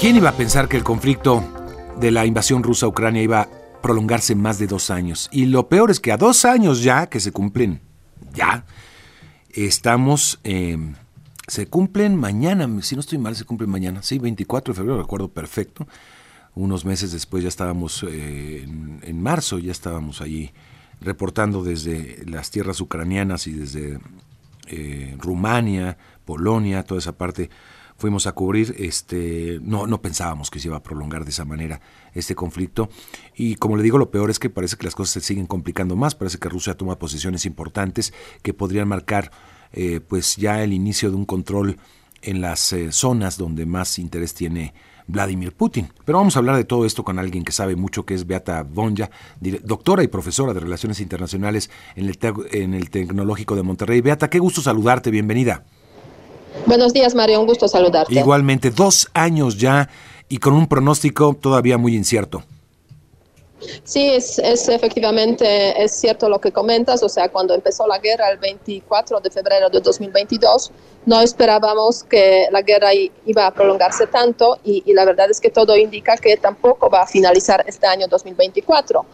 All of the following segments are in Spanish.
¿Quién iba a pensar que el conflicto de la invasión rusa a Ucrania iba a prolongarse más de dos años? Y lo peor es que a dos años ya, que se cumplen, ya, estamos, em, se cumplen mañana, si no estoy mal, se cumplen mañana, sí, 24 de febrero, recuerdo perfecto. Unos meses después ya estábamos eh, en, marzo, ya estábamos allí reportando desde las tierras ucranianas y desde eh, Rumania, Polonia, toda esa parte fuimos a cubrir, este, no, no pensábamos que se iba a prolongar de esa manera este conflicto. Y como le digo, lo peor es que parece que las cosas se siguen complicando más, parece que Rusia toma posiciones importantes que podrían marcar eh, pues ya el inicio de un control en las eh, zonas donde más interés tiene Vladimir Putin. Pero vamos a hablar de todo esto con alguien que sabe mucho, que es Beata Bonja, doctora y profesora de Relaciones Internacionales en el, en el Tecnológico de Monterrey. Beata, qué gusto saludarte, bienvenida. Buenos días, Mario, un gusto saludarte. Igualmente, dos años ya y con un pronóstico todavía muy incierto. Sí, es, efectivamente, es cierto lo que comentas, o sea, cuando empezó la guerra el 24 de febrero de 2022, no esperábamos que la guerra iba a prolongarse tanto y, y la verdad es que todo indica que tampoco va a finalizar este año 2024.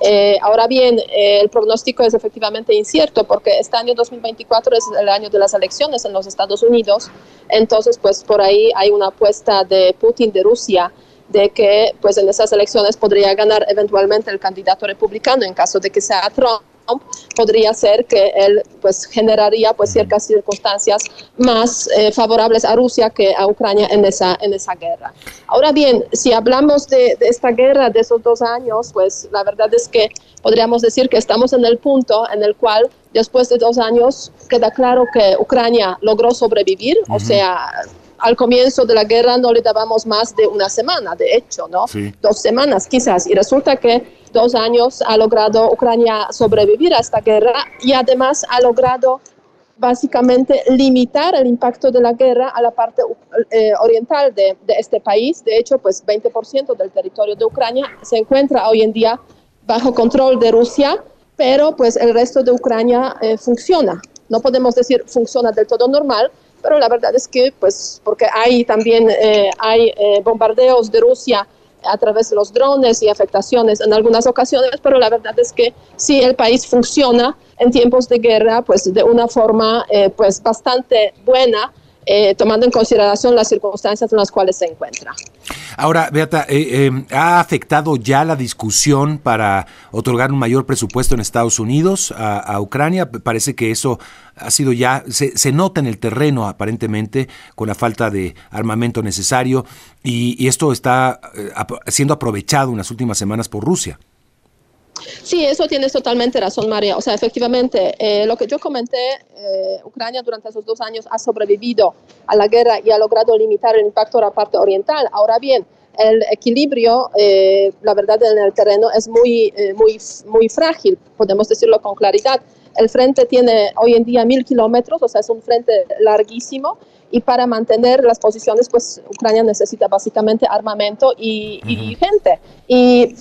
Eh, ahora bien, eh, el pronóstico es efectivamente incierto porque este año 2024 es el año de las elecciones en los Estados Unidos, entonces pues por ahí hay una apuesta de Putin de Rusia de que pues en esas elecciones podría ganar eventualmente el candidato republicano en caso de que sea Trump podría ser que él pues generaría pues ciertas circunstancias más eh, favorables a Rusia que a Ucrania en esa en esa guerra. Ahora bien, si hablamos de, esta guerra de esos dos años, pues la verdad es que podríamos decir que estamos en el punto en el cual después de dos años queda claro que Ucrania logró sobrevivir, o sea al comienzo de la guerra no le dábamos más de una semana, de hecho, ¿no? Dos semanas quizás. Y resulta que dos años ha logrado Ucrania sobrevivir a esta guerra y además ha logrado básicamente limitar el impacto de la guerra a la parte eh, oriental de, este país. De hecho, pues 20% del territorio de Ucrania se encuentra hoy en día bajo control de Rusia, pero pues el resto de Ucrania eh, funciona. No podemos decir funciona del todo normal, pero la verdad es que, pues, porque hay también eh, hay eh, bombardeos de Rusia a través de los drones y afectaciones en algunas ocasiones, pero la verdad es que sí el país funciona en tiempos de guerra, pues de una forma eh, pues bastante buena eh, tomando en consideración las circunstancias en las cuales se encuentra. Ahora, Beata, eh, eh, ¿ha afectado ya la discusión para otorgar un mayor presupuesto en Estados Unidos a, Ucrania? Parece que eso ha sido ya, se, nota en el terreno aparentemente con la falta de armamento necesario y esto está siendo aprovechado en las últimas semanas por Rusia. Sí, eso tienes totalmente razón, María. O sea, efectivamente, eh, lo que yo comenté, eh, Ucrania durante esos dos años ha sobrevivido a la guerra y ha logrado limitar el impacto de la parte oriental. Ahora bien, el equilibrio, eh, la verdad, en el terreno es muy, muy, muy frágil, podemos decirlo con claridad. El frente tiene hoy en día mil kilómetros, o sea, es un frente larguísimo y para mantener las posiciones, pues Ucrania necesita básicamente armamento y, gente. Y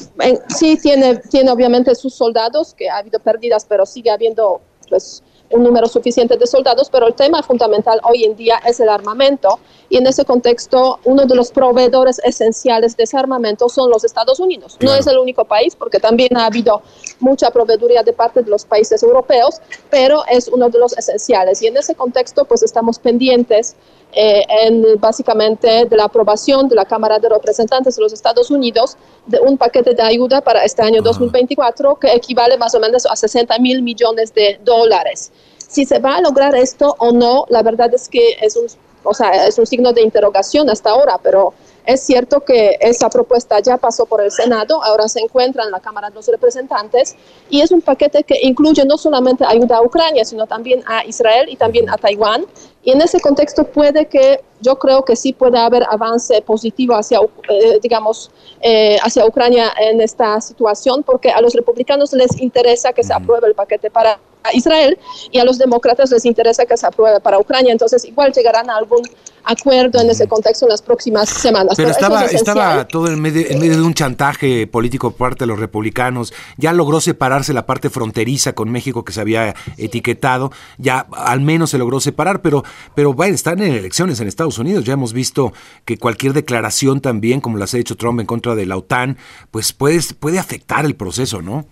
sí tiene, tiene obviamente sus soldados, que ha habido pérdidas, pero sigue habiendo pues un número suficiente de soldados, pero el tema fundamental hoy en día es el armamento. Y en ese contexto uno de los proveedores esenciales de ese armamento son los Estados Unidos. No es el único país porque también ha habido mucha proveeduría de parte de los países europeos, pero es uno de los esenciales. Y en ese contexto pues estamos pendientes eh, en básicamente de la aprobación de la Cámara de Representantes de los Estados Unidos de un paquete de ayuda para este año 2024 que equivale más o menos a 60 mil millones de dólares. Si se va a lograr esto o no, la verdad es que es un, o sea, es un signo de interrogación hasta ahora, pero es cierto que esa propuesta ya pasó por el Senado, ahora se encuentra en la Cámara de los Representantes y es un paquete que incluye no solamente ayuda a Ucrania, sino también a Israel y también a Taiwán. Y en ese contexto puede que, yo creo que sí puede haber avance positivo hacia, eh, digamos, eh, hacia Ucrania en esta situación, porque a los republicanos les interesa que se apruebe el paquete para Israel y a los demócratas les interesa que se apruebe para Ucrania. Entonces, igual llegarán a algún acuerdo en ese contexto en las próximas semanas. Pero, estaba, estaba todo en medio, en medio de un chantaje político por parte de los republicanos, ya logró separarse la parte fronteriza con México que se había etiquetado, ya al menos se logró separar, pero, pero bueno, están en elecciones en Estados Unidos, ya hemos visto que cualquier declaración también, como las ha hecho Trump en contra de la OTAN, pues puede, puede afectar el proceso, ¿no?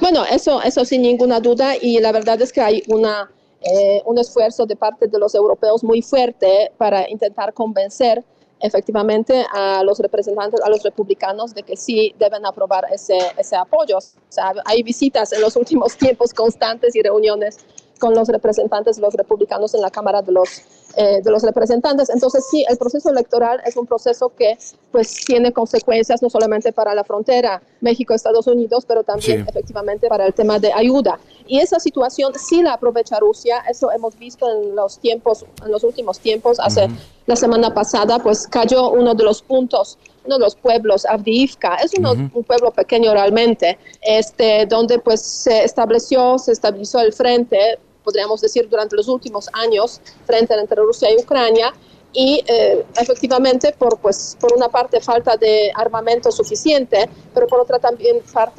Bueno, eso, eso sin ninguna duda y la verdad es que hay una eh, un esfuerzo de parte de los europeos muy fuerte para intentar convencer efectivamente a los representantes, a los republicanos, de que sí deben aprobar ese, ese apoyo. O sea, hay visitas en los últimos tiempos constantes y reuniones con los representantes los republicanos en la Cámara de los, eh, de los Representantes. Entonces, sí, el proceso electoral es un proceso que pues tiene consecuencias no solamente para la frontera México-Estados Unidos, pero también efectivamente para el tema de ayuda. Y esa situación sí la aprovecha Rusia, eso hemos visto en los tiempos, en los últimos tiempos, hace la semana pasada, pues cayó uno de los puntos uno de los pueblos, Avdiivka, es un pueblo pequeño realmente, este, donde pues se estableció, se estabilizó el frente podríamos decir, durante los últimos años frente entre Rusia y Ucrania. Y eh, efectivamente, por, pues, por una parte, falta de armamento suficiente, pero por otra, también,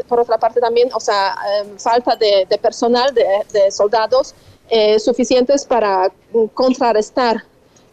por otra parte también, o sea, em, falta de, personal, de, soldados eh, suficientes para contrarrestar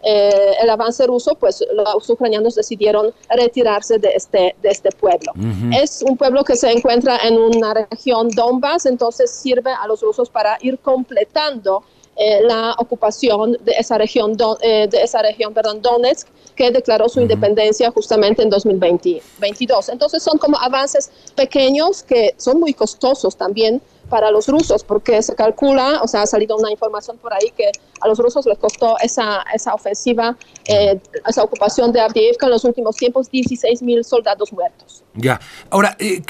eh, el avance ruso, pues los ucranianos decidieron retirarse de este, de este pueblo. Es un pueblo que se encuentra en una región Donbass, entonces sirve a los rusos para ir completando eh, la ocupación de esa región, eh, de esa región perdón, Donetsk, que declaró su independencia justamente en 2022. Entonces son como avances pequeños que son muy costosos también para los rusos, porque se calcula, o sea, ha salido una información por ahí que a los rusos les costó esa, esa ofensiva, eh, esa ocupación de Avdiivka en los últimos tiempos, 16 mil soldados muertos. Ya, ahora, eh,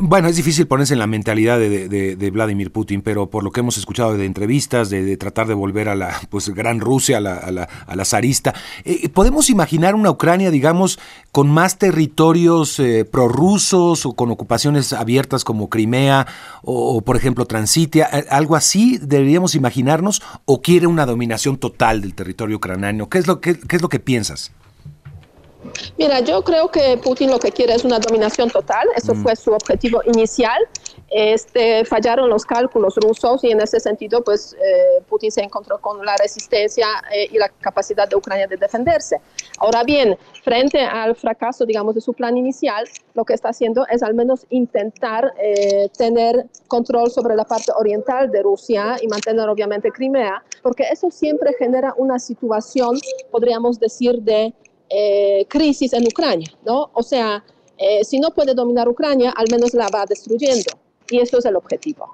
bueno, es difícil ponerse en la mentalidad de, de, Vladimir Putin, pero por lo que hemos escuchado de entrevistas, de, tratar de volver a la pues, gran Rusia, a la, a la, a la zarista, eh, ¿podemos imaginar una Ucrania, digamos, con más territorios prorrusos o con ocupaciones abiertas como Crimea o, por ejemplo, Transitia? ¿Algo así deberíamos imaginarnos o quiere una dominación total del territorio ucraniano. ¿Qué es lo que, qué es lo que piensas? Mira, yo creo que Putin lo que quiere es una dominación total, eso mm. fue su objetivo inicial. Este, fallaron los cálculos rusos y en ese sentido, pues eh, Putin se encontró con la resistencia eh, y la capacidad de Ucrania de defenderse. Ahora bien, frente al fracaso, digamos, de su plan inicial, lo que está haciendo es al menos intentar eh, tener control sobre la parte oriental de Rusia y mantener obviamente Crimea, porque eso siempre genera una situación, podríamos decir, de crisis en Ucrania, ¿no? O sea, si no puede dominar Ucrania, al menos la va destruyendo. Y eso es el objetivo.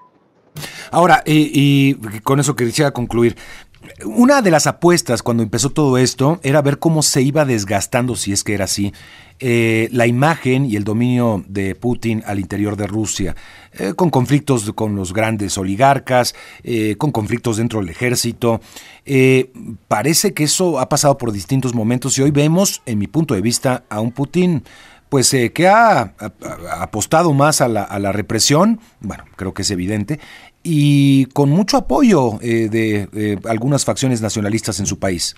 Ahora, y, con eso quisiera concluir. Una de las apuestas cuando empezó todo esto era ver cómo se iba desgastando, si es que era así, eh, la imagen y el dominio de Putin al interior de Rusia, eh, con conflictos con los grandes oligarcas, eh, con conflictos dentro del ejército. parece que eso ha pasado por distintos momentos y hoy vemos, en mi punto de vista, a un Putin pues eh, que ha, apostado más a la, represión, bueno, creo que es evidente, y con mucho apoyo eh, de algunas facciones nacionalistas en su país.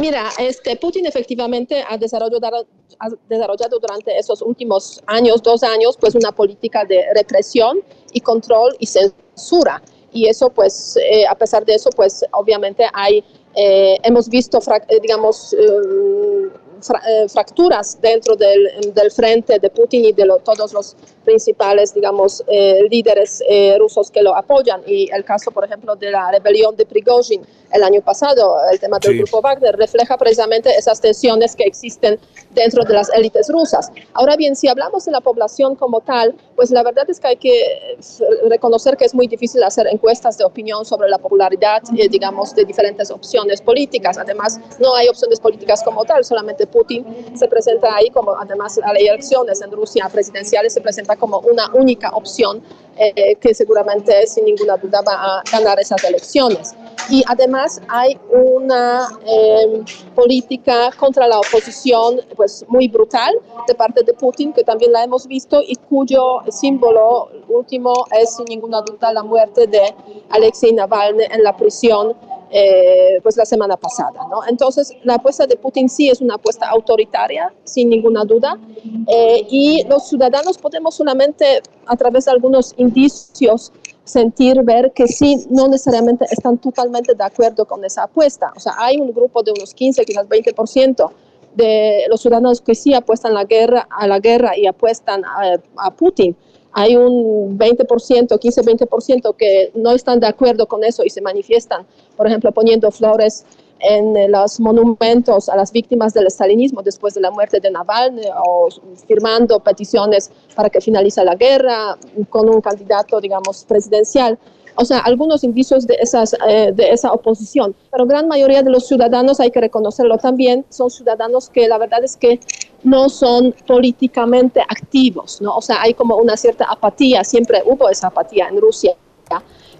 Mira, este Putin efectivamente ha desarrollado, ha desarrollado, durante esos últimos años, dos años, pues una política de represión y control y censura. Y eso, pues, eh, a pesar de eso, pues, obviamente hay, hemos visto, digamos, eh, fracturas dentro del, del, frente de Putin y de todos los principales, digamos, eh, líderes eh, rusos que lo apoyan. Y el caso, por ejemplo, de la rebelión de Prigozhin el año pasado, el tema del grupo Wagner, refleja precisamente esas tensiones que existen dentro de las élites rusas. Ahora bien, si hablamos de la población como tal, pues la verdad es que hay que reconocer que es muy difícil hacer encuestas de opinión sobre la popularidad, digamos, de diferentes opciones políticas. Además, no hay opciones políticas como tal, solamente Putin se presenta ahí como, además, hay elecciones en Rusia presidenciales, se presenta como una única opción eh, que seguramente sin ninguna duda va a ganar esas elecciones. Y además hay una em, política contra la oposición pues muy brutal de parte de Putin, que también la hemos visto y cuyo símbolo último es sin ninguna duda la muerte de Alexei Navalny en la prisión eh, pues la semana pasada. ¿no? Entonces, la apuesta de Putin sí es una apuesta autoritaria, sin ninguna duda, eh, y los ciudadanos podemos solamente, a través de algunos indicios, sentir, ver que sí, no necesariamente están totalmente de acuerdo con esa apuesta. O sea, hay un grupo de unos 15, quizás 20% de los ciudadanos que sí apuestan la guerra, a la guerra y apuestan a, a Putin hay un 20%, 15-20% que no están de acuerdo con eso y se manifiestan, por ejemplo, poniendo flores en los monumentos a las víctimas del estalinismo después de la muerte de Navalny o firmando peticiones para que finalice la guerra con un candidato, digamos, presidencial o sea, algunos indicios de, esas, eh, de esa oposición. Pero gran mayoría de los ciudadanos, hay que reconocerlo también, son ciudadanos que la verdad es que no son políticamente activos, ¿no? O sea, hay como una cierta apatía, siempre hubo esa apatía en Rusia,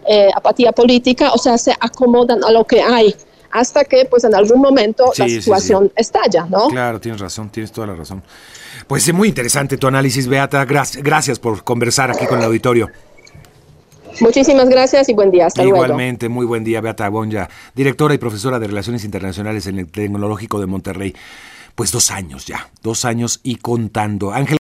eh, apatía política, o sea, se acomodan a lo que hay hasta que pues en algún momento la situación estalla, ¿no? Claro, tienes razón, tienes toda la razón. Pues es muy interesante tu análisis, Beata. Gracias por conversar aquí con el auditorio. Muchísimas gracias y buen día. Hasta Igualmente, muy buen día, Beata Bonja, directora y profesora de Relaciones Internacionales en el Tecnológico de Monterrey. Pues dos años ya, dos años y contando. Ángel